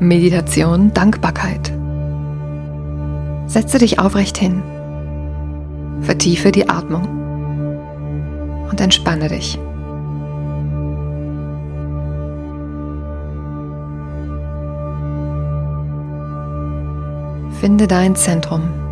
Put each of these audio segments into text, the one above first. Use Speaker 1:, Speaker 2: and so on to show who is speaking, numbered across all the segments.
Speaker 1: Meditation Dankbarkeit. Setze dich aufrecht hin, vertiefe die Atmung und entspanne dich. Finde dein Zentrum.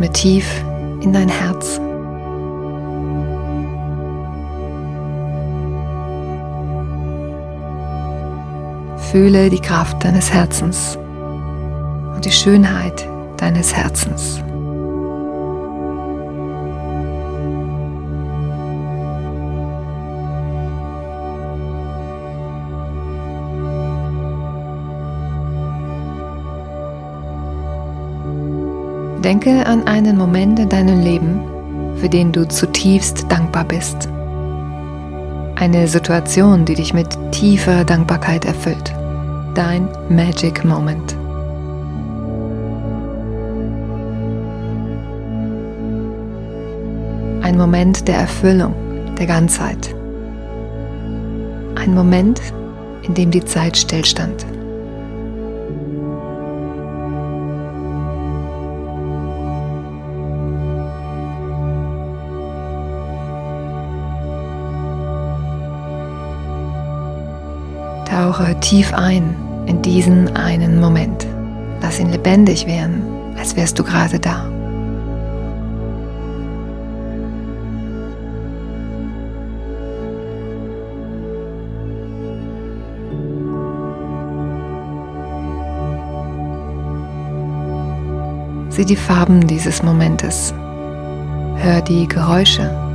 Speaker 1: Atme tief in dein Herz. Fühle die Kraft deines Herzens und die Schönheit deines Herzens. Denke an einen Moment in deinem Leben, für den du zutiefst dankbar bist. Eine Situation, die dich mit tiefer Dankbarkeit erfüllt. Dein Magic Moment. Ein Moment der Erfüllung, der Ganzheit. Ein Moment, in dem die Zeit stillstand. Tauche tief ein in diesen einen Moment. Lass ihn lebendig werden, als wärst du gerade da. Sieh die Farben dieses Momentes. Hör die Geräusche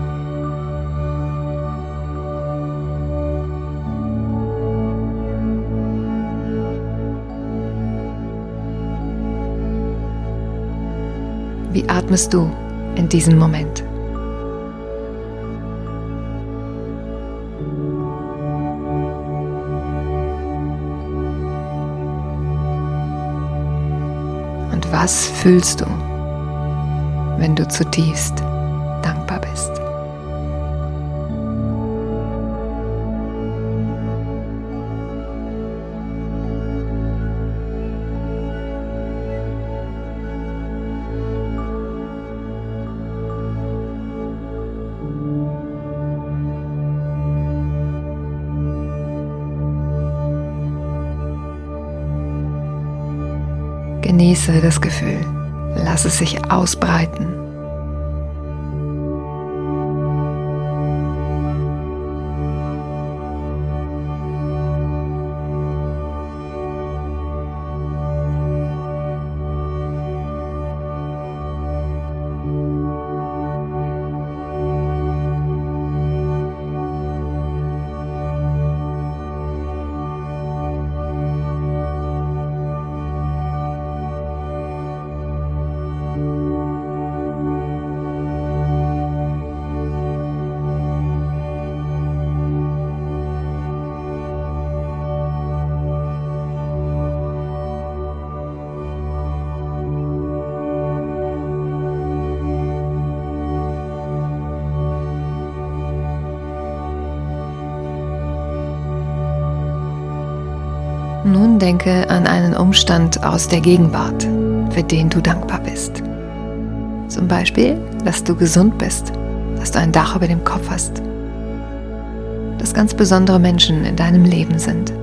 Speaker 1: Wie atmest du in diesem Moment? Und was fühlst du, wenn du zutiefst Genieße das Gefühl. Lass es sich ausbreiten. Nun denke an einen Umstand aus der Gegenwart, für den du dankbar bist. Zum Beispiel, dass du gesund bist, dass du ein Dach über dem Kopf hast, dass ganz besondere Menschen in deinem Leben sind.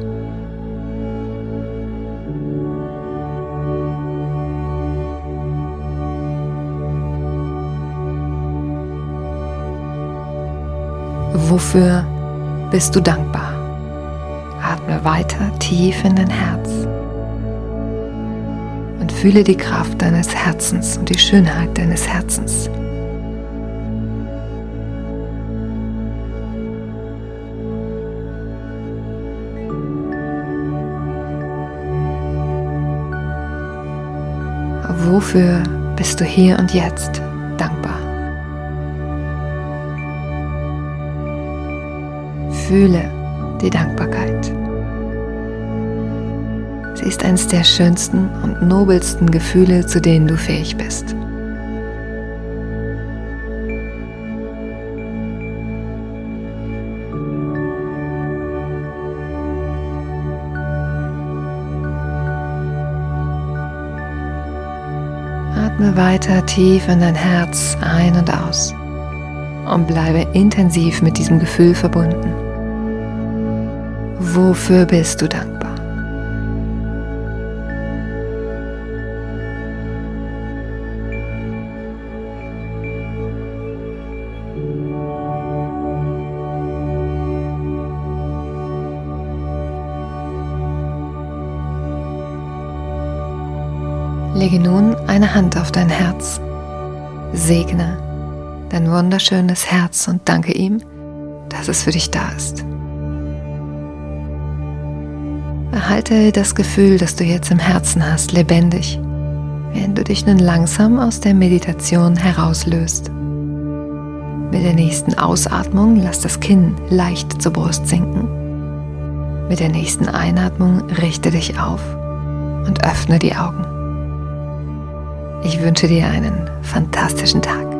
Speaker 1: Wofür bist du dankbar? Atme weiter tief in dein Herz und fühle die Kraft deines Herzens und die Schönheit deines Herzens. Wofür bist du hier und jetzt dankbar? Fühle die Dankbarkeit. Ist eines der schönsten und nobelsten Gefühle, zu denen du fähig bist. Atme weiter tief in dein Herz ein und aus und bleibe intensiv mit diesem Gefühl verbunden. Wofür bist du dankbar? Lege nun eine Hand auf dein Herz. Segne dein wunderschönes Herz und danke ihm, dass es für dich da ist. Erhalte das Gefühl, das du jetzt im Herzen hast, lebendig, während du dich nun langsam aus der Meditation herauslöst. Mit der nächsten Ausatmung lass das Kinn leicht zur Brust sinken. Mit der nächsten Einatmung richte dich auf und öffne die Augen. Ich wünsche dir einen fantastischen Tag.